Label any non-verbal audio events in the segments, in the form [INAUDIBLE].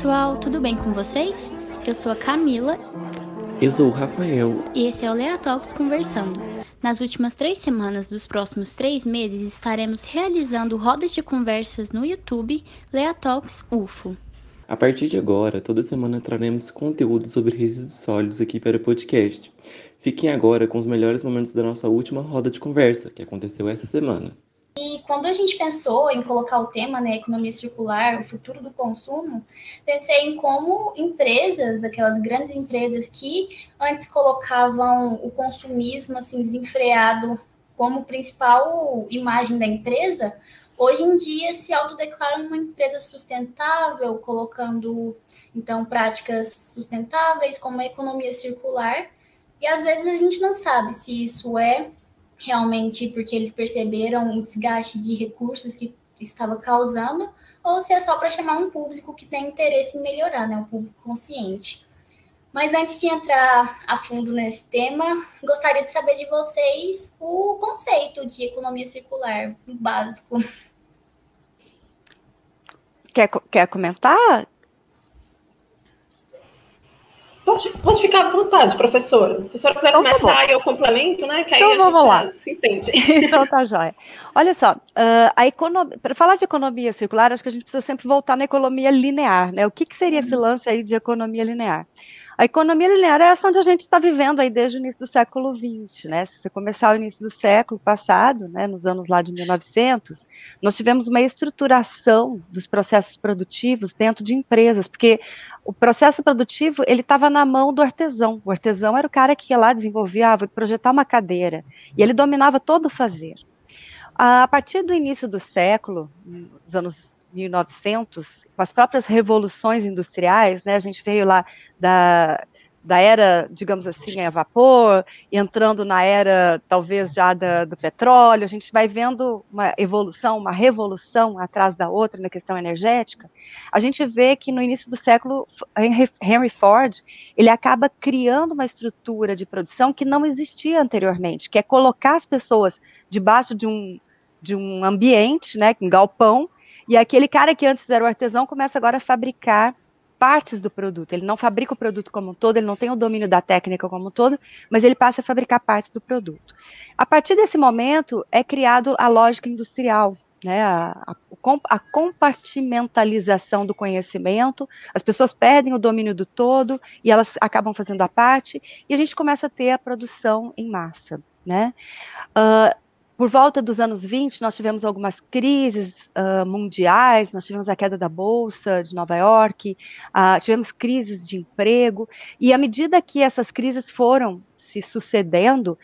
pessoal, tudo bem com vocês? Eu sou a Camila. Eu sou o Rafael. E esse é o Lea Talks Conversando. Nas últimas três semanas dos próximos três meses estaremos realizando rodas de conversas no YouTube Lea Talks UFO. A partir de agora, toda semana traremos conteúdo sobre resíduos sólidos aqui para o podcast. Fiquem agora com os melhores momentos da nossa última roda de conversa, que aconteceu essa semana. E quando a gente pensou em colocar o tema, né, economia circular, o futuro do consumo, pensei em como empresas, aquelas grandes empresas que antes colocavam o consumismo assim desenfreado como principal imagem da empresa, hoje em dia se autodeclaram uma empresa sustentável, colocando então práticas sustentáveis como a economia circular. E às vezes a gente não sabe se isso é realmente porque eles perceberam o desgaste de recursos que estava causando, ou se é só para chamar um público que tem interesse em melhorar, né, um público consciente. Mas antes de entrar a fundo nesse tema, gostaria de saber de vocês o conceito de economia circular, básico. Quer, quer comentar, Pode, pode ficar à vontade, professora. Se a senhora quiser então, tá começar, tá eu complemento, né? Que então, vamos lá. se entende. Então tá [LAUGHS] jóia. Olha só, uh, a economia, para falar de economia circular, acho que a gente precisa sempre voltar na economia linear, né? O que, que seria esse uhum. lance aí de economia linear? A economia linear é essa onde a gente está vivendo aí desde o início do século XX, né? Se você começar o início do século passado, né, nos anos lá de 1900, nós tivemos uma estruturação dos processos produtivos dentro de empresas, porque o processo produtivo ele estava na mão do artesão. O artesão era o cara que ia lá desenvolvia, ah, vou projetar uma cadeira, e ele dominava todo o fazer. A partir do início do século, nos anos 1900, com as próprias revoluções industriais, né, a gente veio lá da, da era, digamos assim, a vapor, entrando na era, talvez, já da, do petróleo, a gente vai vendo uma evolução, uma revolução atrás da outra na questão energética, a gente vê que no início do século, Henry Ford, ele acaba criando uma estrutura de produção que não existia anteriormente, que é colocar as pessoas debaixo de um, de um ambiente, né, um galpão, e aquele cara que antes era o artesão começa agora a fabricar partes do produto. Ele não fabrica o produto como um todo, ele não tem o domínio da técnica como um todo, mas ele passa a fabricar partes do produto. A partir desse momento é criado a lógica industrial, né, a, a, a, compartimentalização do conhecimento, as pessoas perdem o domínio do todo e elas acabam fazendo a parte, e a gente começa a ter a produção em massa. Né? Uh, por volta dos anos 20, nós tivemos algumas crises uh, mundiais, nós tivemos a queda da Bolsa de Nova York, uh, tivemos crises de emprego, e à medida que essas crises foram se sucedendo,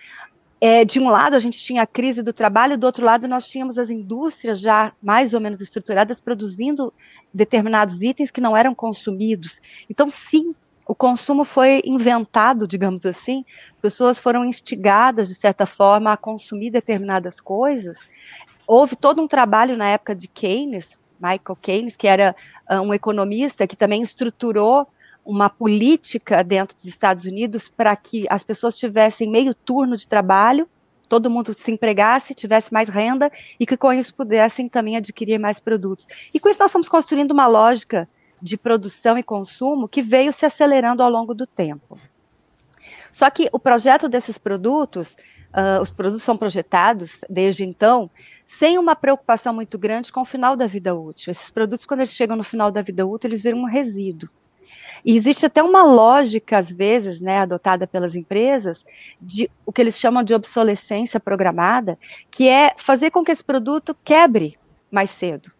é, de um lado a gente tinha a crise do trabalho, do outro lado nós tínhamos as indústrias já mais ou menos estruturadas produzindo determinados itens que não eram consumidos. Então, sim, o consumo foi inventado, digamos assim, as pessoas foram instigadas, de certa forma, a consumir determinadas coisas. Houve todo um trabalho na época de Keynes, Michael Keynes, que era uh, um economista que também estruturou uma política dentro dos Estados Unidos para que as pessoas tivessem meio turno de trabalho, todo mundo se empregasse, tivesse mais renda e que com isso pudessem também adquirir mais produtos. E com isso nós estamos construindo uma lógica de produção e consumo que veio se acelerando ao longo do tempo. Só que o projeto desses produtos, uh, os produtos são projetados desde então, sem uma preocupação muito grande com o final da vida útil. Esses produtos, quando eles chegam no final da vida útil, eles viram um resíduo. E existe até uma lógica, às vezes, né, adotada pelas empresas, de o que eles chamam de obsolescência programada, que é fazer com que esse produto quebre mais cedo.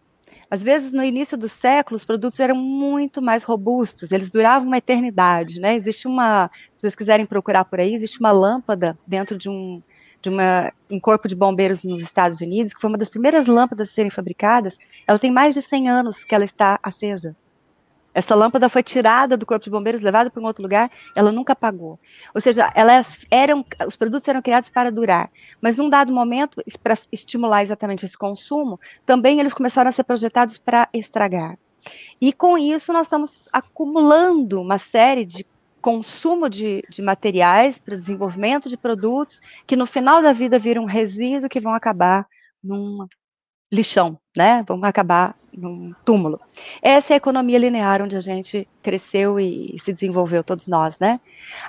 Às vezes, no início do século, os produtos eram muito mais robustos, eles duravam uma eternidade, né? Existe uma, se vocês quiserem procurar por aí, existe uma lâmpada dentro de um, de uma, um corpo de bombeiros nos Estados Unidos, que foi uma das primeiras lâmpadas a serem fabricadas, ela tem mais de 100 anos que ela está acesa. Essa lâmpada foi tirada do corpo de bombeiros, levada para um outro lugar, ela nunca apagou. Ou seja, elas eram, os produtos eram criados para durar, mas num dado momento, para estimular exatamente esse consumo, também eles começaram a ser projetados para estragar. E com isso nós estamos acumulando uma série de consumo de, de materiais para desenvolvimento de produtos que no final da vida viram resíduo que vão acabar num lixão, né? Vão acabar num túmulo. Essa é a economia linear onde a gente cresceu e, se desenvolveu todos nós, né?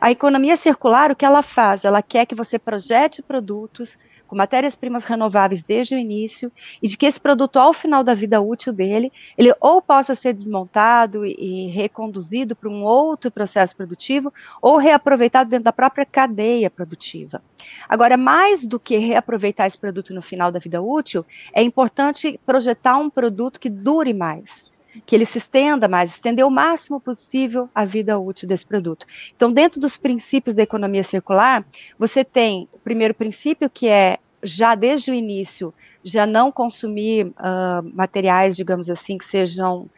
A economia circular, o que ela faz? Ela quer que você projete produtos com matérias-primas renováveis desde o início e de que esse produto, ao final da vida útil dele, ele ou possa ser desmontado e, reconduzido para um outro processo produtivo ou reaproveitado dentro da própria cadeia produtiva. Agora, mais do que reaproveitar esse produto no final da vida útil, é importante projetar um produto que dure mais que ele se estenda mais, estender o máximo possível a vida útil desse produto. Então, dentro dos princípios da economia circular, você tem o primeiro princípio que é já desde o início, já não consumir uh, materiais, digamos assim, que sejam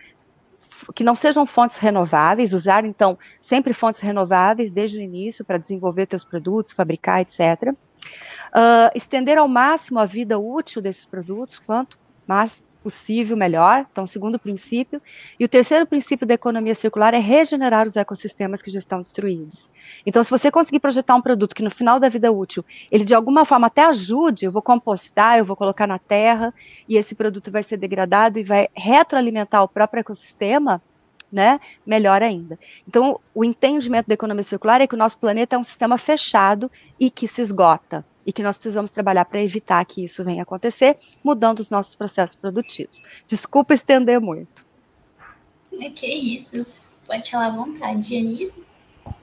que não sejam fontes renováveis, usar então sempre fontes renováveis desde o início para desenvolver seus produtos, fabricar, etc. Uh, estender ao máximo a vida útil desses produtos, quanto mais possível, melhor. Então, segundo princípio. E o terceiro princípio da economia circular é regenerar os ecossistemas que já estão destruídos. Então, se você conseguir projetar um produto que no final da vida útil, ele de alguma forma até ajude, eu vou compostar, eu vou colocar na terra, e esse produto vai ser degradado e vai retroalimentar o próprio ecossistema, né? Melhor ainda. Então, o entendimento da economia circular é que o nosso planeta é um sistema fechado e que se esgota e que nós precisamos trabalhar para evitar que isso venha a acontecer, mudando os nossos processos produtivos. Desculpa estender muito. É que isso. Pode falar à vontade, Janice.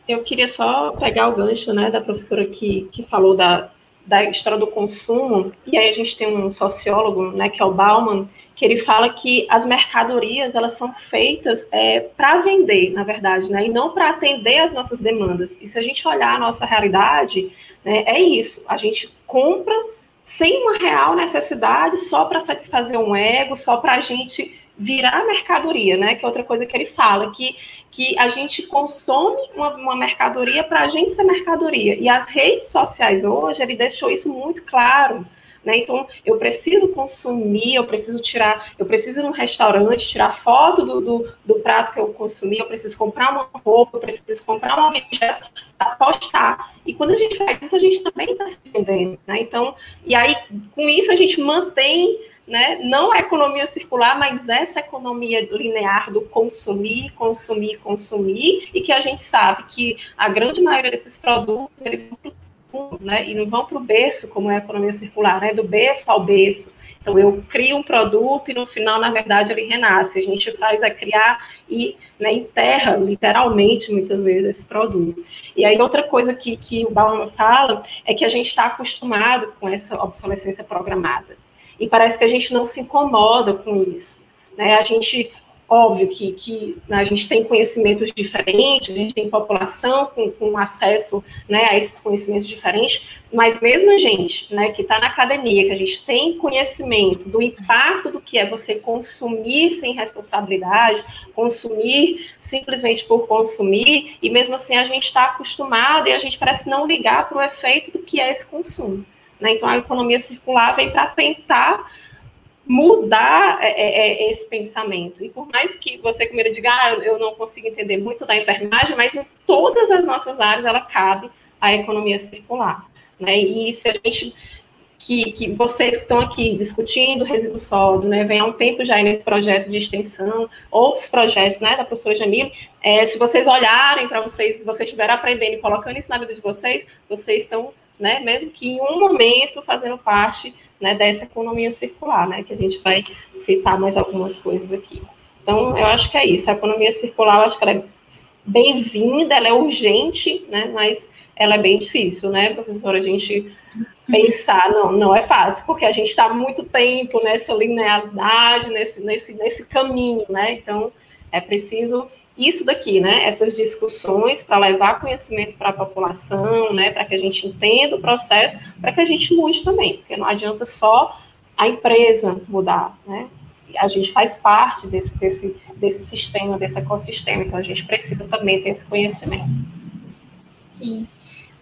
Eu queria só pegar o gancho né, da professora que, que falou da, da história do consumo, e aí a gente tem um sociólogo, né, que é o Bauman, que ele fala que as mercadorias elas são feitas é, para vender, na verdade, né, e não para atender as nossas demandas. E se a gente olhar a nossa realidade, né, é isso, a gente compra sem uma real necessidade, só para satisfazer um ego, só para a gente virar mercadoria, né? Que é outra coisa que ele fala, que, que a gente consome uma, uma mercadoria para a gente ser mercadoria. E as redes sociais hoje, ele deixou isso muito claro. Né? Então, eu preciso consumir, eu preciso tirar, eu preciso ir num restaurante, tirar foto do, do, do prato que eu consumi, eu preciso comprar uma roupa, eu preciso comprar uma objeto para postar. E quando a gente faz isso, a gente também está se vendendo. Né? Então, e aí, com isso, a gente mantém né? não a economia circular, mas essa economia linear do consumir, consumir, consumir, e que a gente sabe que a grande maioria desses produtos para né? e não vão para o berço, como é a economia circular, né? do berço ao berço. Então, eu crio um produto e no final, na verdade, ele renasce. A gente faz é criar e né, enterra, literalmente, muitas vezes, esse produto. E aí, outra coisa que, que o Bauman fala é que a gente está acostumado com essa obsolescência programada e parece que a gente não se incomoda com isso. Né? A gente, óbvio que, que a gente tem conhecimentos diferentes, a gente tem população com, com acesso né, a esses conhecimentos diferentes, mas mesmo a gente né, que está na academia, que a gente tem conhecimento do impacto do que é você consumir sem responsabilidade, consumir simplesmente por consumir, e mesmo assim a gente está acostumado e a gente parece não ligar para o efeito do que é esse consumo. Né? Então, a economia circular vem para tentar mudar é, é, é, esse pensamento. E por mais que você primeiro diga, ah, eu não consigo entender muito da enfermagem, mas em todas as nossas áreas ela cabe à economia circular. Né? E se a gente que, que, vocês que estão aqui discutindo resíduo sólido, né, vem há um tempo já nesse projeto de extensão, outros projetos, né, da professora Jamile, é, se vocês olharem para vocês, se vocês estiverem aprendendo e colocando isso na vida de vocês, vocês estão né, mesmo que em um momento fazendo parte né, dessa economia circular, né, que a gente vai citar mais algumas coisas aqui. Então, eu acho que é isso. A economia circular, eu acho que ela é bem-vinda, ela é urgente, né, mas ela é bem difícil, né, professora? A gente pensar, não, não é fácil, porque a gente está muito tempo nessa linearidade, nesse, nesse, nesse caminho, né? Então, é preciso isso daqui, né? Essas discussões para levar conhecimento para a população, né? Para que a gente entenda o processo, para que a gente mude também, porque não adianta só a empresa mudar, né? A gente faz parte desse, desse, desse sistema, desse ecossistema, então a gente precisa também ter esse conhecimento. Sim.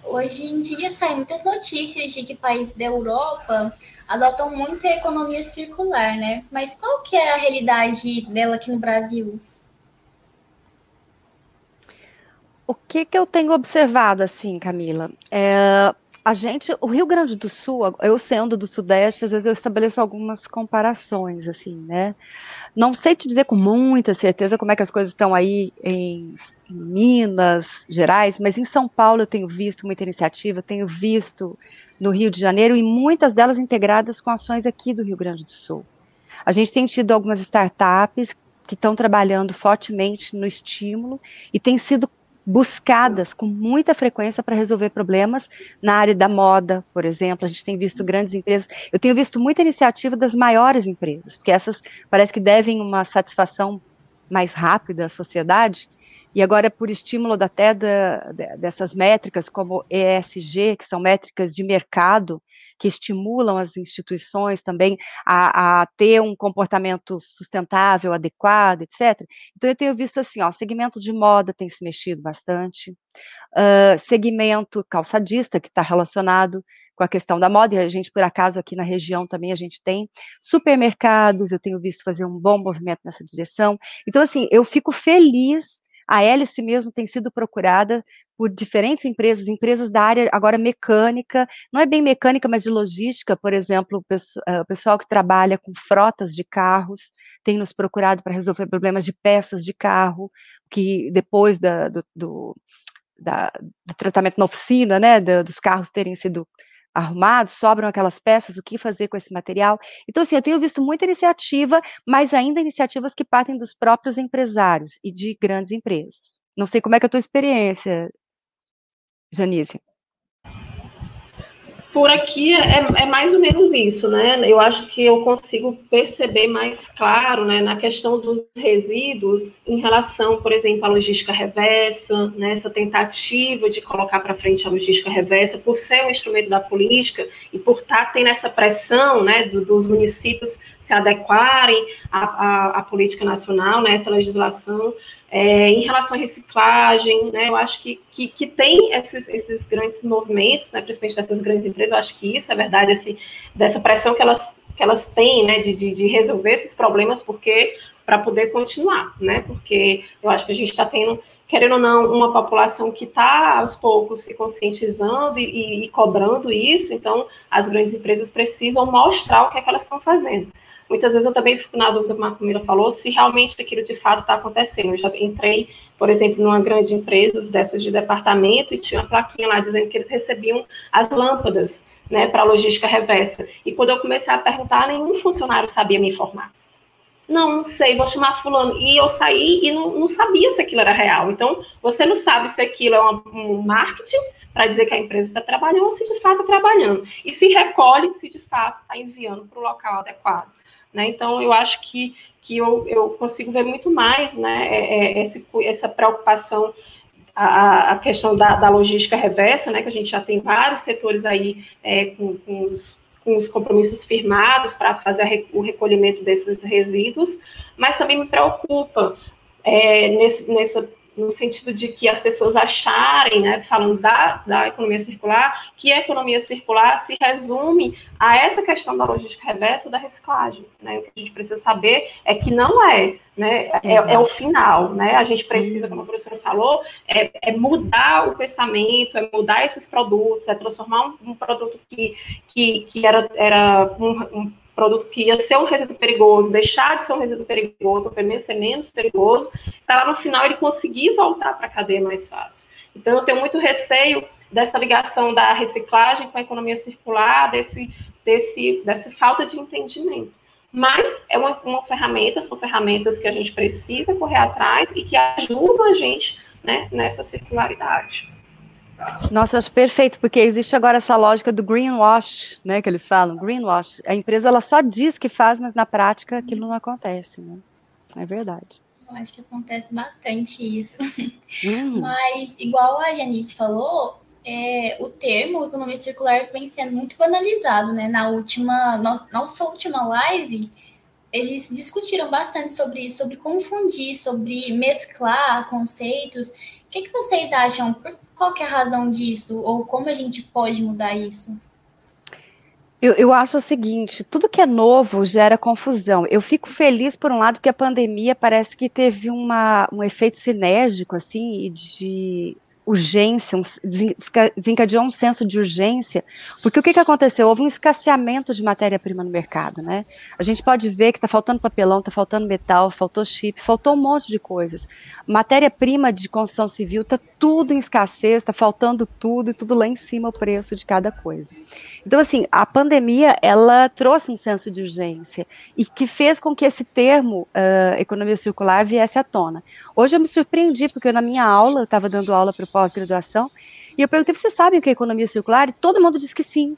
Hoje em dia saem muitas notícias de que países da Europa adotam muito a economia circular, né? Mas qual que é a realidade dela aqui no Brasil? O que, que eu tenho observado, assim, Camila? É, a gente, o Rio Grande do Sul, eu sendo do Sudeste, às vezes eu estabeleço algumas comparações, assim, né? Não sei te dizer com muita certeza como é que as coisas estão aí em, em Minas Gerais, mas em São Paulo eu tenho visto muita iniciativa, tenho visto no Rio de Janeiro e muitas delas integradas com ações aqui do Rio Grande do Sul. A gente tem tido algumas startups que estão trabalhando fortemente no estímulo e tem sido buscadas com muita frequência para resolver problemas na área da moda, por exemplo. A gente tem visto grandes empresas. Eu tenho visto muita iniciativa das maiores empresas, porque essas parece que devem uma satisfação mais rápida à sociedade e agora, por estímulo até da, dessas métricas, como ESG, que são métricas de mercado, que estimulam as instituições também a, a ter um comportamento sustentável, adequado, etc. Então, eu tenho visto assim, ó, o segmento de moda tem se mexido bastante, uh, segmento calçadista, que está relacionado com a questão da moda, e a gente, por acaso, aqui na região também a gente tem supermercados, eu tenho visto fazer um bom movimento nessa direção. Então, assim, eu fico feliz a hélice mesmo tem sido procurada por diferentes empresas, empresas da área agora mecânica, não é bem mecânica, mas de logística, por exemplo, o pessoal que trabalha com frotas de carros tem nos procurado para resolver problemas de peças de carro, que depois da, do, do, da, do tratamento na oficina, né, dos carros terem sido arrumados, sobram aquelas peças, o que fazer com esse material. Então, assim, eu tenho visto muita iniciativa, mas ainda iniciativas que partem dos próprios empresários e de grandes empresas. Não sei como é que é a tua experiência, Janice por aqui é, é, mais ou menos isso, né? Eu acho que eu consigo perceber mais claro, né, na questão dos resíduos em relação, por exemplo, à logística reversa, né, essa tentativa de colocar para frente a logística reversa, por ser um instrumento da política e por estar tá tendo essa pressão, né, do, dos municípios se adequarem à, à, à política nacional, né, essa legislação. É, em relação à reciclagem, né, eu acho que, que, que tem esses, esses, grandes movimentos, né, principalmente dessas grandes empresas, eu acho que isso é verdade, esse, dessa pressão que elas, que elas têm né, de, de, de resolver esses problemas, porque para poder continuar, né, porque eu acho que a gente está tendo, querendo ou não, uma população que está aos poucos se conscientizando e, e, e cobrando isso, então as grandes empresas precisam mostrar o que é que elas estão fazendo. Muitas vezes eu também fico na dúvida, como a Camila falou, se realmente aquilo de fato está acontecendo. Eu já entrei, por exemplo, numa grande empresa dessas de departamento e tinha uma plaquinha lá dizendo que eles recebiam as lâmpadas né, para logística reversa. E quando eu comecei a perguntar, nenhum funcionário sabia me informar. Não, não sei, vou chamar fulano. E eu saí e não, não sabia se aquilo era real. Então, você não sabe se aquilo é um marketing para dizer que a empresa está trabalhando ou se de fato está trabalhando. E se recolhe se de fato está enviando para o local adequado. Né? Então, eu acho que, que eu, eu consigo ver muito mais né, é, é, esse, essa preocupação, a, a questão da, da, logística reversa, né, que a gente já tem vários setores aí é, com, com, os, com os compromissos firmados para fazer o recolhimento desses resíduos, mas também me preocupa é, nesse, nessa no sentido de que as pessoas acharem, né, falando da, da economia circular, que a economia circular se resume a essa questão da logística reversa ou da reciclagem. Né? O que a gente precisa saber é que não é, né, é, é o final. Né? A gente precisa, como a professora falou, é, é, mudar o pensamento, é mudar esses produtos, é transformar um, um produto que, que, que era, era um, um produto que ia ser um resíduo perigoso, deixar de ser um resíduo perigoso, ou pelo menos menos perigoso, para lá no final ele conseguir voltar para a cadeia mais fácil. Então, eu tenho muito receio dessa ligação da reciclagem com a economia circular, desse, desse, dessa falta de entendimento. Mas é uma, uma ferramenta, são ferramentas que a gente precisa correr atrás e que ajudam a gente né, nessa circularidade. Nossa, eu acho perfeito, porque existe agora essa lógica do greenwash, né, que eles falam, greenwash. A empresa ela só diz que faz, mas na prática aquilo não acontece, né? É verdade. Eu acho que acontece bastante isso. Hum. Mas, igual a Janice falou, é, o termo economia circular vem sendo muito banalizado, né? Na última, nossa última live, eles discutiram bastante sobre isso, sobre confundir, sobre mesclar conceitos. O que, que vocês acham? Por qual que é a razão disso? Ou como a gente pode mudar isso? Eu, eu, acho o seguinte: tudo que é novo gera confusão. Eu fico feliz, por um lado, que a pandemia parece que teve uma, um efeito sinérgico, assim, de urgência, um, desencadeou um senso de urgência, porque o que, que aconteceu? Houve um escasseamento de matéria-prima no mercado, né? A gente pode ver que está faltando papelão, está faltando metal, faltou chip, faltou um monte de coisas. Matéria-prima de construção civil está tudo em escassez, está faltando tudo e tudo lá em cima o preço de cada coisa. Então, assim, a pandemia, ela trouxe um senso de urgência e que fez com que esse termo uh, economia circular viesse à tona. Hoje eu me surpreendi, porque na minha aula, eu estava dando aula para pós-graduação, e eu perguntei, vocês sabem o que é economia circular? E todo mundo disse que sim.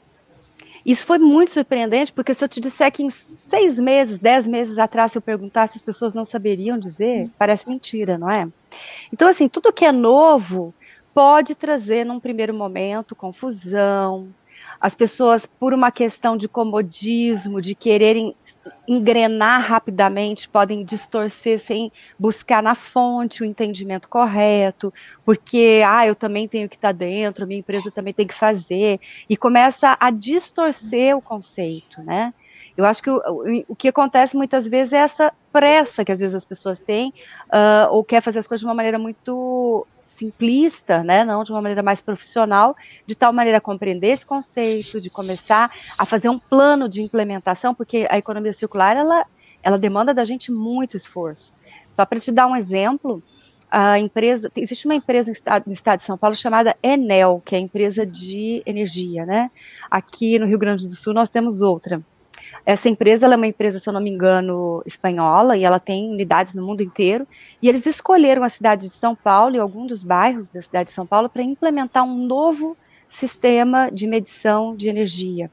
Isso foi muito surpreendente, porque se eu te disser que em seis meses, dez meses atrás, se eu perguntasse, as pessoas não saberiam dizer, parece mentira, não é? Então, assim, tudo que é novo pode trazer, num primeiro momento, confusão. As pessoas, por uma questão de comodismo, de quererem engrenar rapidamente, podem distorcer sem buscar na fonte o entendimento correto, porque, ah, eu também tenho que estar dentro, minha empresa também tem que fazer, e começa a distorcer o conceito, né? Eu acho que o, o, que acontece muitas vezes é essa pressa que às vezes as pessoas têm, uh, ou quer fazer as coisas de uma maneira muito simplista, né, não de uma maneira mais profissional, de tal maneira a compreender esse conceito, de começar a fazer um plano de implementação, porque a economia circular ela, ela demanda da gente muito esforço. Só para te dar um exemplo, a empresa, existe uma empresa no estado de São Paulo chamada Enel, que é a empresa de energia, né? Aqui no Rio Grande do Sul nós temos outra, essa empresa é uma empresa, se eu não me engano, espanhola, e ela tem unidades no mundo inteiro. E eles escolheram a cidade de São Paulo e algum dos bairros da cidade de São Paulo para implementar um novo sistema de medição de energia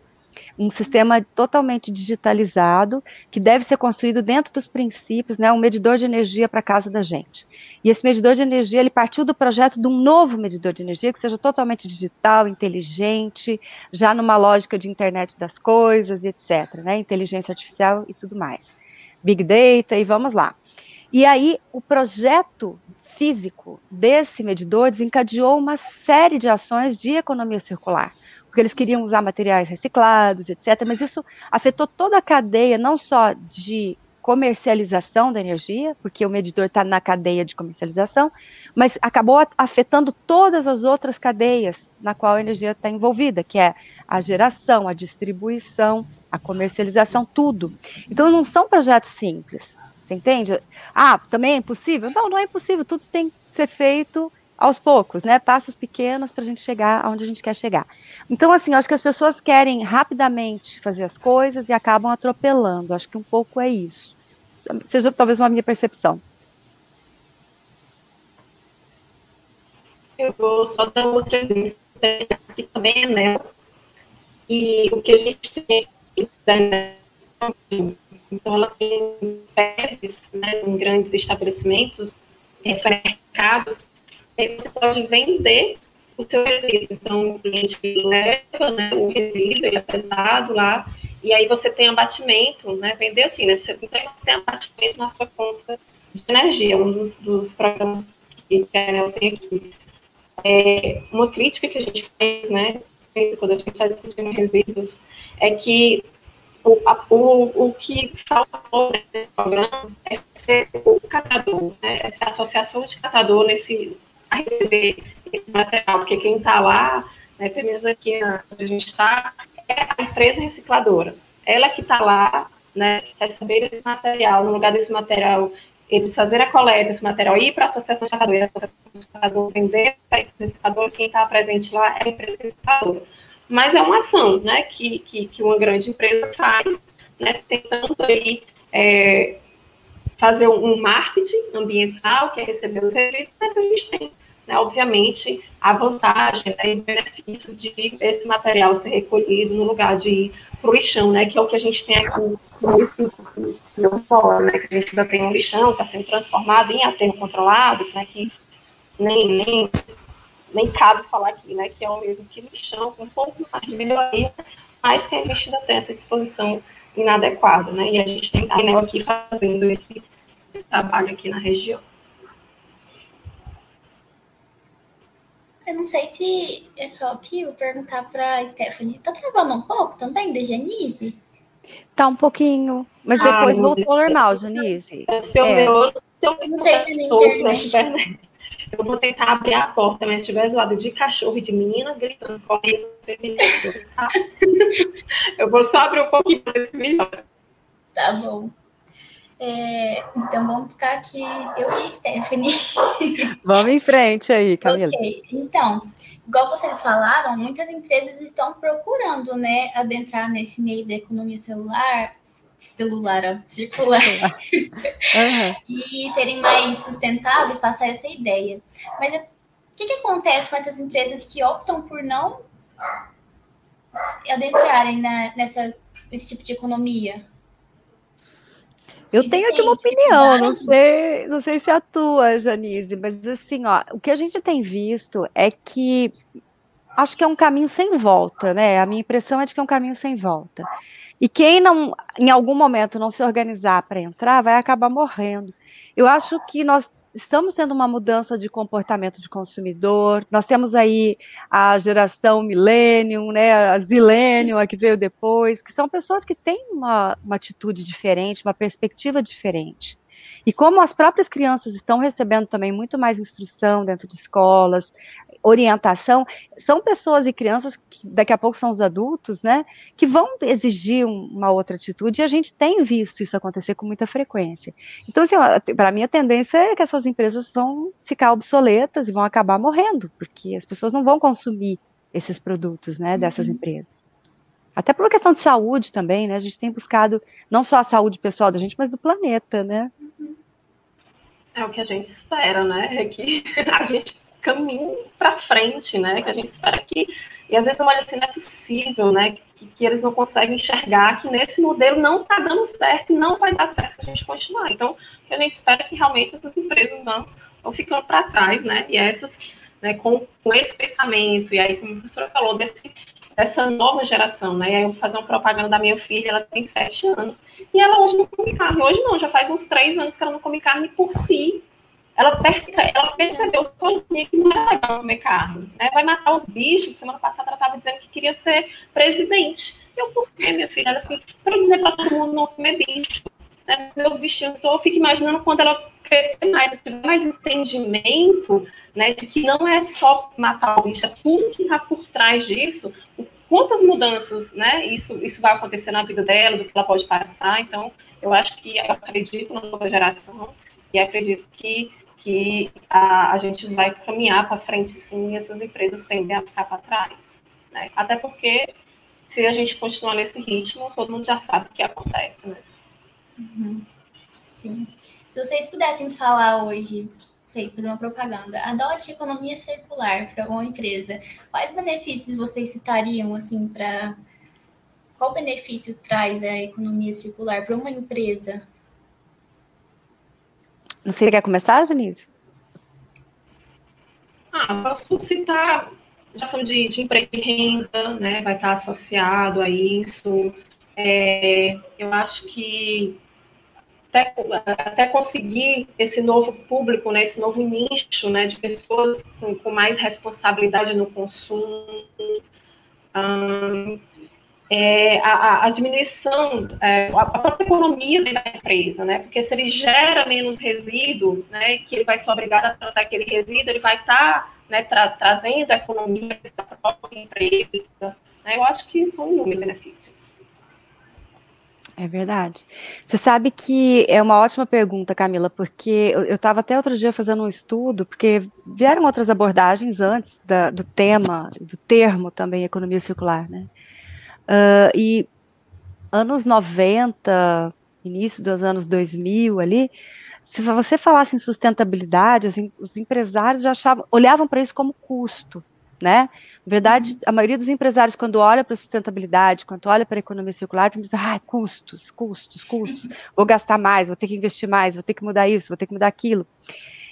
um sistema totalmente digitalizado, que deve ser construído dentro dos princípios, né, um medidor de energia para casa da gente. E esse medidor de energia, ele partiu do projeto de um novo medidor de energia que seja totalmente digital, inteligente, já numa lógica de internet das coisas e etc, né, inteligência artificial e tudo mais. Big Data e vamos lá. E aí, o projeto físico desse medidor desencadeou uma série de ações de economia circular porque eles queriam usar materiais reciclados, etc. Mas isso afetou toda a cadeia, não só de comercialização da energia, porque o medidor está na cadeia de comercialização, mas acabou afetando todas as outras cadeias na qual a energia está envolvida, que é a geração, a distribuição, a comercialização, tudo. Então não são projetos simples, você entende? Ah, também é impossível? Não, não é impossível, tudo tem que ser feito aos poucos, né? Passos pequenos para a gente chegar aonde a gente quer chegar. Então, assim, acho que as pessoas querem rapidamente fazer as coisas e acabam atropelando. Acho que um pouco é isso. Seja talvez uma minha percepção. Eu vou só dar outro exemplo. Aqui também né? E o que a gente tem né? Então ela tem PEVs né, em grandes estabelecimentos, em supermercados, aí você pode vender o seu resíduo. Então, o cliente leva né, o resíduo, ele é pesado lá, e aí você tem abatimento, né? Vender assim, né? Você, então, você tem abatimento na sua conta de energia, um dos, dos programas que a Enel tem aqui. É, uma crítica que a gente fez, né? Quando a gente está discutindo resíduos, é que o, o, o que faltou nesse programa é ser o catador, né? Essa associação de catador nesse, a receber esse material, porque quem está lá, né, pelo menos aqui onde a gente está, é a empresa recicladora. Ela que está lá, né, receber esse material, no lugar desse material, eles fazer a coleta desse material, ir para a associação de catadores, a associação de catadores vender para a empresa recicladora, quem está presente lá é a empresa recicladora. Mas é uma ação né, que, que, que uma grande empresa faz, né, tentando aí é, fazer um marketing ambiental, que é receber os resíduos, mas a gente tem né, obviamente, a vantagem né, e o benefício de esse material ser recolhido no lugar de ir para o lixão, né, que é o que a gente tem aqui no fora, né, que a gente ainda tem um lixão, está sendo transformado em aterro controlado, né, que nem, nem, nem cabe falar aqui, né, que é o mesmo que lixão, com um pouco mais de melhoria, mas que a gente ainda tem essa disposição inadequada, né, e a gente tem a aqui fazendo esse, esse trabalho aqui na região. Eu não sei se é só aqui, vou perguntar para Stephanie. Tá travando um pouco também, de Janice? Tá um pouquinho, mas ah, depois voltou ao normal, Janice. Seu é. meu, seu não sei se na internet. Eu vou tentar abrir a porta, mas se tiver zoado de cachorro e de menina gritando, correndo, vocês me tá? [LAUGHS] Eu vou só abrir um pouquinho para ver se melhora. Tá bom. É, então vamos ficar aqui, eu e a Stephanie. [LAUGHS] Vamos em frente aí, Camila. Ok, então, igual vocês falaram, muitas empresas estão procurando, né, adentrar nesse meio da economia celular, celular, circular, uhum. [LAUGHS] e serem mais sustentáveis, passar essa ideia. Mas o que, que acontece com essas empresas que optam por não adentrarem na, nessa, esse tipo de economia? Eu tenho aqui uma opinião, não sei, não sei se é a tua, Janise, mas assim, ó, o que a gente tem visto é que acho que é um caminho sem volta, né? A minha impressão é de que é um caminho sem volta. E quem não, em algum momento, não se organizar para entrar, vai acabar morrendo. Eu acho que nós estamos tendo uma mudança de comportamento de consumidor. Nós temos aí a geração millennium, né, a zillennium, a que veio depois, que são pessoas que têm uma, uma atitude diferente, uma perspectiva diferente. E como as próprias crianças estão recebendo também muito mais instrução dentro de escolas, orientação, são pessoas e crianças que daqui a pouco são os adultos, né, que vão exigir uma outra atitude, e a gente tem visto isso acontecer com muita frequência. Então, assim, para mim, a tendência é que essas empresas vão ficar obsoletas e vão acabar morrendo, porque as pessoas não vão consumir esses produtos, né, dessas uhum. empresas. Até por uma questão de saúde também, né, a gente tem buscado não só a saúde pessoal da gente, mas do planeta, né. É o que a gente espera, né, é que [LAUGHS] a gente caminho para frente, né? Que a gente espera que. E às vezes eu olho assim, não é possível, né? Que, que eles não conseguem enxergar que nesse modelo não está dando certo não vai dar certo se a gente continuar. Então, a gente espera é que realmente essas empresas vão, vão ficando para trás, né? E essas, né, com, com esse pensamento, e aí, como a professora falou, desse, dessa nova geração, né? Eu vou fazer uma propaganda da minha filha, ela tem sete anos, e ela hoje não come carne. Hoje não, já faz uns três anos que ela não come carne por si, ela, ela percebeu sozinha que não é legal comer carne. Né? Vai matar os bichos. Semana passada ela estava dizendo que queria ser presidente. Eu, por quê, minha filha? Ela assim, para dizer para todo mundo não comer bicho. Né? Meus bichinhos, então eu fico imaginando quando ela crescer mais, tiver mais entendimento né, de que não é só matar o bicho, é tudo que está por trás disso, quantas mudanças né, isso, isso vai acontecer na vida dela, do que ela pode passar. Então, eu acho que eu acredito na nova geração e acredito que que a, a gente vai caminhar para frente sim e essas empresas tendem a ficar para trás. Né? Até porque se a gente continuar nesse ritmo, todo mundo já sabe o que acontece, né? Uhum. Sim. Se vocês pudessem falar hoje, sei, fazer uma propaganda, adote economia circular para uma empresa, quais benefícios vocês citariam, assim, para... Qual benefício traz a economia circular para uma empresa? Você quer começar, Janice? Ah, posso citar geração de, de emprego e renda, né? Vai estar associado a isso. É, eu acho que até, até, conseguir esse novo público, né, esse novo nicho né, de pessoas com, com mais responsabilidade no consumo, é, a, a, diminuição, é, a própria economia da empresa, né? Porque se ele gera menos resíduo, né, que ele vai ser obrigado a tratar aquele resíduo, ele vai estar tá, né, tra trazendo a economia da própria empresa. Né? Eu acho que são inúmeros benefícios. É verdade. Você sabe que é uma ótima pergunta, Camila, porque eu estava até outro dia fazendo um estudo, porque vieram outras abordagens antes da, do tema, do termo também economia circular, né? Uh, e anos 90, início dos anos 2000 ali, se você falasse em sustentabilidade, assim, os empresários já achavam, olhavam para isso como custo, né? Na verdade, uhum. a maioria dos empresários, quando olha para sustentabilidade, quando olha para a economia circular, pensa, ah, custos, custos, custos, [LAUGHS] vou gastar mais, vou ter que investir mais, vou ter que mudar isso, vou ter que mudar aquilo.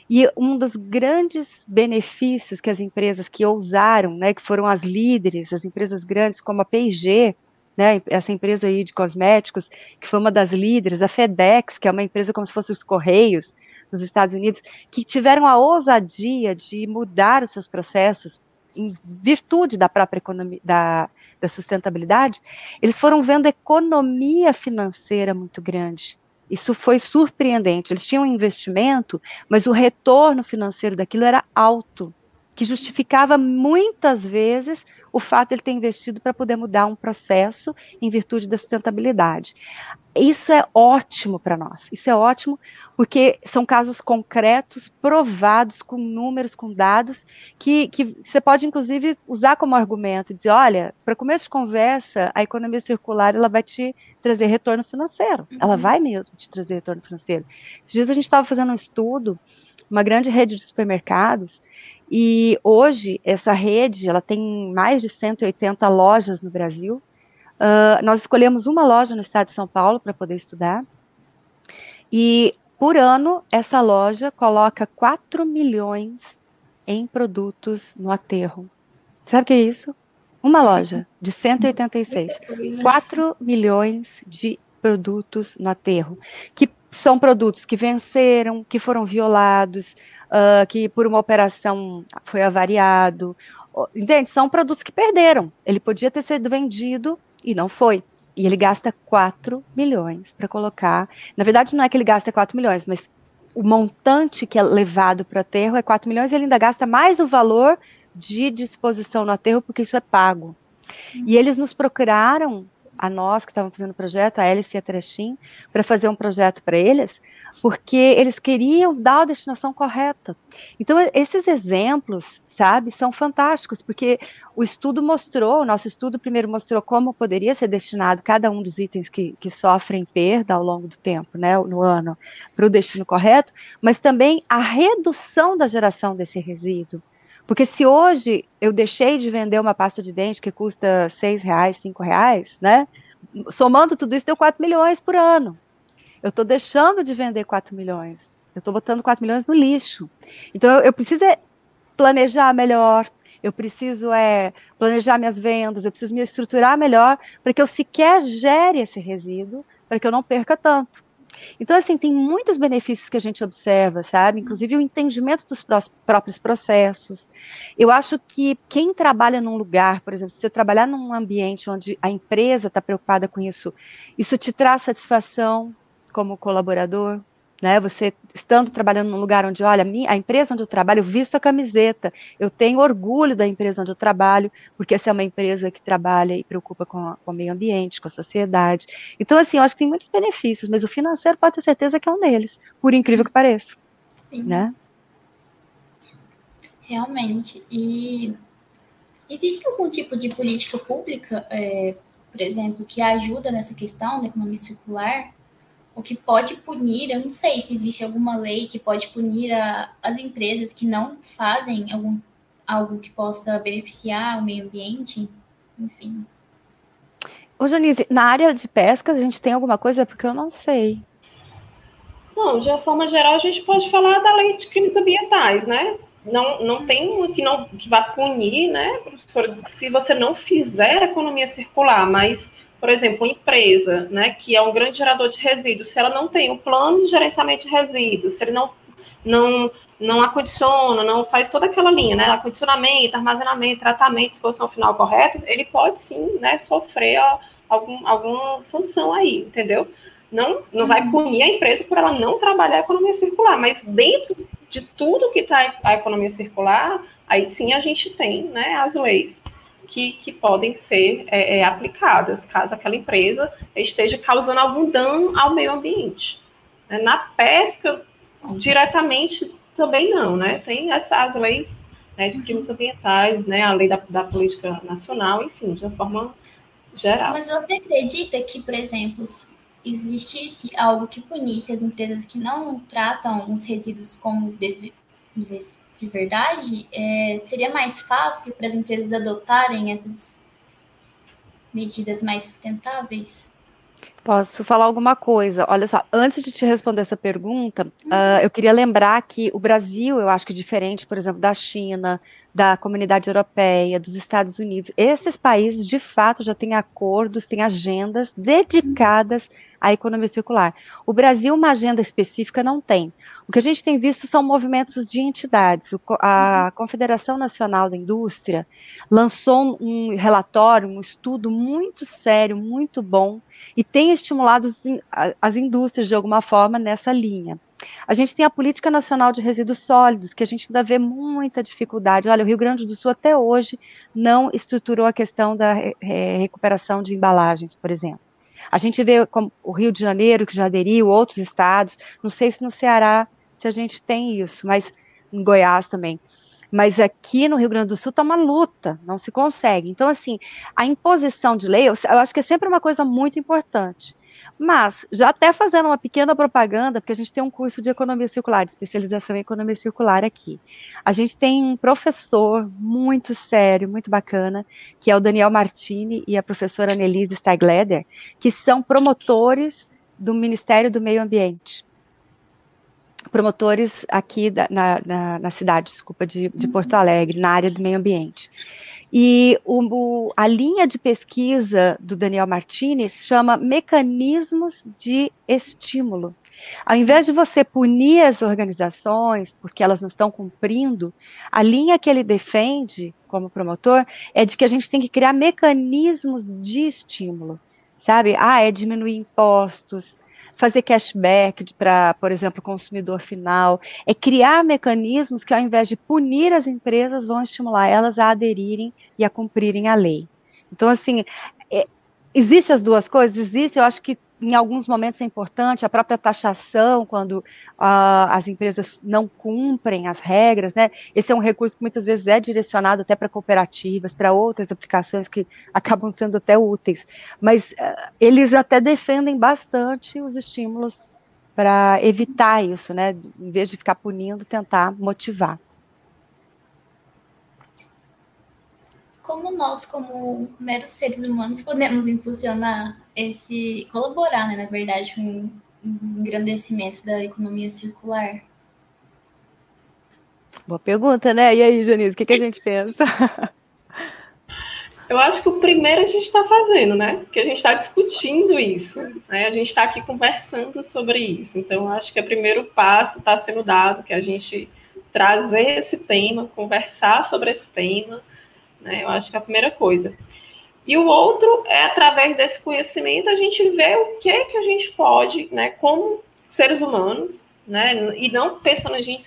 E um dos grandes benefícios que as empresas que ousaram, né, que foram as líderes, as empresas grandes como a P&G, né, essa empresa aí de cosméticos, que foi uma das líderes, a FedEx, que é uma empresa como se fosse os Correios nos Estados Unidos, que tiveram a ousadia de mudar os seus processos em virtude da própria economia, da, da sustentabilidade, eles foram vendo economia financeira muito grande Isso foi surpreendente. Eles tinham investimento, mas o retorno financeiro daquilo era alto que justificava muitas vezes o fato de ele ter investido para poder mudar um processo em virtude da sustentabilidade. Isso é ótimo para nós. Isso é ótimo porque são casos concretos, provados, com números, com dados, que, que você pode, inclusive, usar como argumento e dizer, olha, para começo de conversa, a economia circular ela vai te trazer retorno financeiro. Uhum. Ela vai mesmo te trazer retorno financeiro. Esses dias a gente estava fazendo um estudo, uma grande rede de supermercados, e hoje essa rede ela tem mais de 180 lojas no Brasil. Uh, nós escolhemos uma loja no estado de São Paulo para poder estudar. E por ano essa loja coloca 4 milhões em produtos no aterro. Sabe o que é isso? Uma loja de 186. 4 [LAUGHS] milhões de produtos no aterro, que são produtos que venceram, que foram violados, uh, que por uma operação foi avariado. Entende? São produtos que perderam. Ele podia ter sido vendido e não foi. E ele gasta 4 milhões para colocar. Na verdade, não é que ele gasta 4 milhões, mas o montante que é levado para o aterro é 4 milhões e ele ainda gasta mais o valor de disposição no aterro, porque isso é pago. E eles nos procuraram a nós que estávamos fazendo o projeto, a Alice e a Trechim, para fazer um projeto para eles, porque eles queriam dar a destinação correta. Então, esses exemplos, sabe, são fantásticos, porque o estudo mostrou, o nosso estudo primeiro mostrou como poderia ser destinado cada um dos itens que, que sofrem perda ao longo do tempo, né, no ano, para o destino correto, mas também a redução da geração desse resíduo. Porque se hoje eu deixei de vender uma pasta de dente que custa seis reais, cinco reais, né? Somando tudo isso, deu 4 milhões por ano. Eu estou deixando de vender 4 milhões. Eu estou botando 4 milhões no lixo. Então, eu, eu preciso é planejar melhor, eu preciso é, planejar minhas vendas, eu preciso me estruturar melhor para que eu sequer gere esse resíduo, para que eu não perca tanto. Então, assim, tem muitos benefícios que a gente observa, sabe? Inclusive o entendimento dos próprios processos. Eu acho que quem trabalha num lugar, por exemplo, se você trabalhar num ambiente onde a empresa está preocupada com isso, isso te traz satisfação como colaborador, né? Você estando trabalhando num lugar onde, olha, a empresa onde eu trabalho, eu visto a camiseta, eu tenho orgulho da empresa onde eu trabalho, porque essa é uma empresa que trabalha e preocupa com, a, com o meio ambiente, com a sociedade. Então, assim, eu acho que tem muitos benefícios, mas o financeiro pode ter certeza que é um deles, por incrível que pareça. Sim. Né? Realmente. E existe algum tipo de política pública, é, por exemplo, que ajuda nessa questão da economia circular? O que pode punir, eu não sei se existe alguma lei que pode punir a, as empresas que não fazem algum, algo que possa beneficiar o meio ambiente, enfim. Ô, Janise, na área de pesca a gente tem alguma coisa? Porque eu não sei. Não, de uma forma geral, a gente pode falar da lei de crimes ambientais, né? Não, não tem um que, não, que vá punir, né, professor, se você não fizer economia circular, mas por exemplo, uma empresa, né, que é um grande gerador de resíduos, se ela não tem o um plano de gerenciamento de resíduos, se ele não, não, não acondiciona, não faz toda aquela linha, né, acondicionamento, armazenamento, tratamento, disposição final correta, ele pode sim, né, sofrer ó, algum, alguma sanção aí, entendeu? Não, não vai uhum. punir a empresa por ela não trabalhar a economia circular, mas dentro de tudo que está a economia circular, aí sim a gente tem, né, as leis que, que podem ser é, é, aplicadas, caso aquela empresa esteja causando algum dano ao meio ambiente. É, na pesca, diretamente, também não, né? Tem essas leis né, de crimes ambientais, né, a lei da, da política nacional, enfim, de uma forma geral. Mas você acredita que, por exemplo, existisse algo que punisse as empresas que não tratam os resíduos como deve, de verdade, é, seria mais fácil para as empresas adotarem essas medidas mais sustentáveis? Posso falar alguma coisa? Olha só, antes de te responder essa pergunta, uh, eu queria lembrar que o Brasil, eu acho que diferente, por exemplo, da China, da comunidade europeia, dos Estados Unidos, esses países de fato já têm acordos, têm agendas dedicadas à economia circular. O Brasil, uma agenda específica, não tem. O que a gente tem visto são movimentos de entidades. A Confederação Nacional da Indústria lançou um relatório, um estudo muito sério, muito bom, e tem estimulado as indústrias de alguma forma nessa linha. A gente tem a Política Nacional de Resíduos Sólidos, que a gente ainda vê muita dificuldade. Olha, o Rio Grande do Sul até hoje não estruturou a questão da recuperação de embalagens, por exemplo. A gente vê como o Rio de Janeiro, que já aderiu, outros estados, não sei se no Ceará se a gente tem isso, mas em Goiás também. Mas aqui no Rio Grande do Sul está uma luta, não se consegue. Então, assim, a imposição de lei, eu acho que é sempre uma coisa muito importante. Mas, já até fazendo uma pequena propaganda, porque a gente tem um curso de economia circular, de especialização em economia circular aqui. A gente tem um professor muito sério, muito bacana, que é o Daniel Martini e a professora Annelise Stagleder, que são promotores do Ministério do Meio Ambiente. Promotores aqui da, na, na, na, cidade, desculpa, de, de Porto Alegre, na área do meio ambiente. E o, o, a linha de pesquisa do Daniel Martinez chama Mecanismos de Estímulo. Ao invés de você punir as organizações porque elas não estão cumprindo, a linha que ele defende como promotor é de que a gente tem que criar mecanismos de estímulo, sabe? Ah, é diminuir impostos, fazer cashback para, por exemplo, o consumidor final, é criar mecanismos que, ao invés de punir as empresas, vão estimular elas a aderirem e a cumprirem a lei. Então, assim, é, Existem as duas coisas? Existe, eu acho que em alguns momentos é importante, a própria taxação, quando uh, as empresas não cumprem as regras, né? Esse é um recurso que muitas vezes é direcionado até para cooperativas, para outras aplicações que [LAUGHS] acabam sendo até úteis. Mas uh, eles até defendem bastante os estímulos para evitar isso, né? Em vez de ficar punindo, tentar motivar. Como nós, como meros seres humanos, podemos impulsionar esse, colaborar, né, na verdade, com o engrandecimento da economia circular? Boa pergunta, né? E aí, Janice, o que, que a gente pensa? [LAUGHS] Eu acho que o primeiro a gente está fazendo, né? Porque a gente está discutindo isso, né? A gente está aqui conversando sobre isso. Então, acho que o primeiro passo está sendo dado, que é a gente trazer esse tema, conversar sobre esse tema, né? Eu acho que é a primeira coisa. E o outro é, através desse conhecimento, a gente vê o que é que a gente pode, né, como seres humanos, né, e não pensando a gente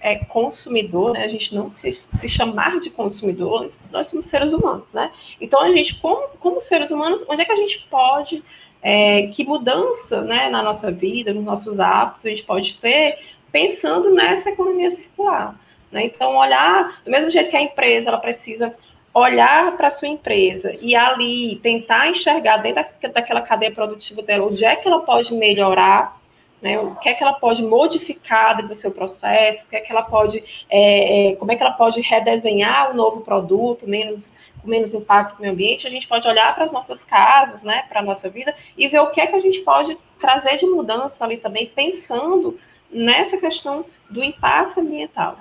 é consumidor, né, a gente não se, se chamar de consumidor, nós somos seres humanos, né? Então, a gente, como, como seres humanos, onde é que a gente pode, é, que mudança, né, na nossa vida, nos nossos hábitos, a gente pode ter, pensando nessa economia circular, né? Então, olhar, do mesmo jeito que a empresa, ela precisa olhar para a sua empresa e ali tentar enxergar dentro daquela cadeia produtiva dela onde é que ela pode melhorar, né, o que é que ela pode modificar dentro do seu processo, o que é que ela pode, é, é, como é que ela pode redesenhar o um novo produto, menos com menos impacto no meio ambiente, a gente pode olhar para as nossas casas, né, para a nossa vida e ver o que é que a gente pode trazer de mudança ali também, pensando nessa questão do impacto ambiental.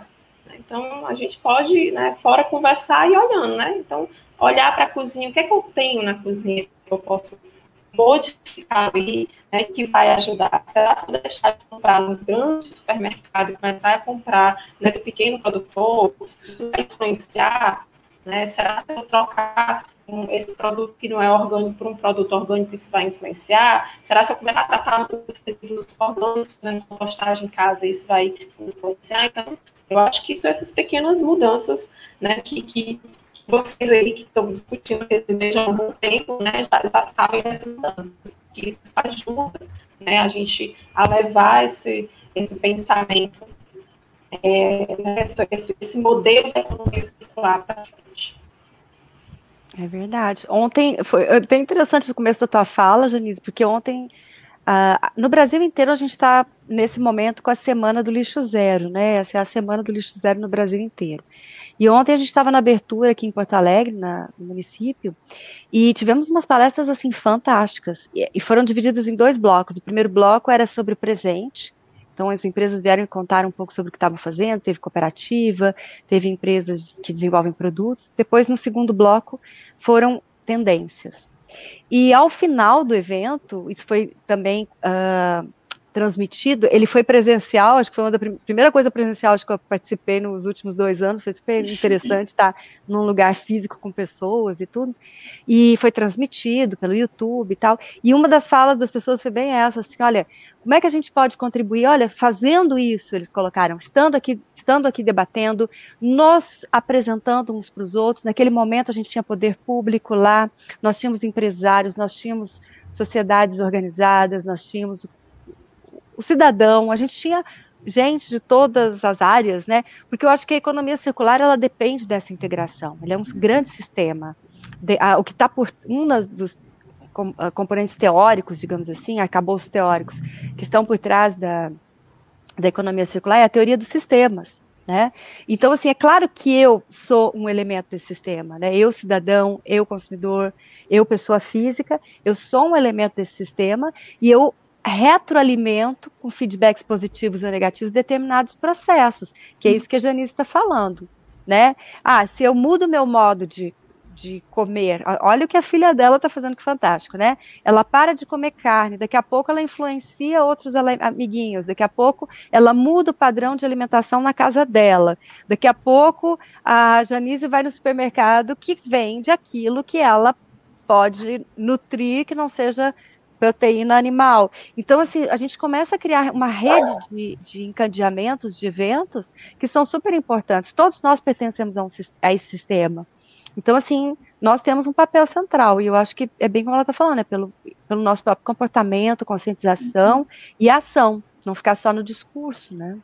Então, a gente pode, né, fora conversar e olhando, né? Então, olhar para a cozinha, o que é que eu tenho na cozinha que eu posso modificar ali, né, que vai ajudar. Será que eu deixar de comprar no grande supermercado e começar a comprar né, do pequeno produtor, isso vai influenciar? Né? Será que se eu trocar um, esse produto que não é orgânico por um produto orgânico, isso vai influenciar? Será que se eu começar a tratar os resíduos orgânicos, fazendo compostagem em casa, isso vai influenciar? Então, eu acho que são essas pequenas mudanças, né, que, que vocês aí que estão discutindo desde há algum tempo, né, já, já sabem dessas mudanças, que isso ajuda, né, a gente a levar esse, esse pensamento, é, nessa, esse, esse modelo de economia circular para frente. É verdade. Ontem foi até interessante o começo da tua fala, Janice, porque ontem Uh, no Brasil inteiro, a gente está, nesse momento, com a Semana do Lixo Zero, né? Essa é a Semana do Lixo Zero no Brasil inteiro. E ontem a gente estava na abertura aqui em Porto Alegre, na, no município, e tivemos umas palestras, assim, fantásticas. E, e foram divididas em dois blocos. O primeiro bloco era sobre o presente, então, as empresas vieram contar um pouco sobre o que estavam fazendo, teve cooperativa, teve empresas que desenvolvem produtos. Depois, no segundo bloco, foram tendências. E ao final do evento, isso foi também uh, transmitido, ele foi presencial, acho que foi uma da prim primeira coisa presencial acho que eu participei nos últimos dois anos, foi super [LAUGHS] interessante estar num lugar físico com pessoas e tudo, e foi transmitido pelo YouTube e tal, e uma das falas das pessoas foi bem essa, assim, olha, como é que a gente pode contribuir? Olha, fazendo isso, eles colocaram, estando aqui, estando aqui debatendo, nos apresentando uns para os outros, naquele momento a gente tinha poder público lá, nós tínhamos empresários, nós tínhamos sociedades organizadas, nós tínhamos o cidadão, a gente tinha gente de todas as áreas, né? Porque eu acho que a economia circular ela depende dessa integração. Ele é um grande sistema. De, a, o que está por um dos com, a, componentes teóricos, digamos assim, arcabouços teóricos que estão por trás da, da economia circular é a teoria dos sistemas. Né? Então, assim, é claro que eu sou um elemento desse sistema, né? Eu, cidadão, eu, consumidor, eu, pessoa física, eu sou um elemento desse sistema e eu retroalimento com feedbacks positivos ou negativos determinados processos, que é isso que a Janice está falando, né? Ah, se eu mudo meu modo de, de comer, olha o que a filha dela está fazendo que fantástico, né? Ela para de comer carne, daqui a pouco ela influencia outros amiguinhos, daqui a pouco ela muda o padrão de alimentação na casa dela, daqui a pouco a Janice vai no supermercado que vende aquilo que ela pode nutrir que não seja proteína animal. Então, assim, a gente começa a criar uma rede de, de encadeamentos, de eventos, que são super importantes. Todos nós pertencemos a, um, a esse sistema. Então, assim, nós temos um papel central, e eu acho que é bem como ela está falando, é pelo, pelo nosso próprio comportamento, conscientização uhum. e ação, não ficar só no discurso, né?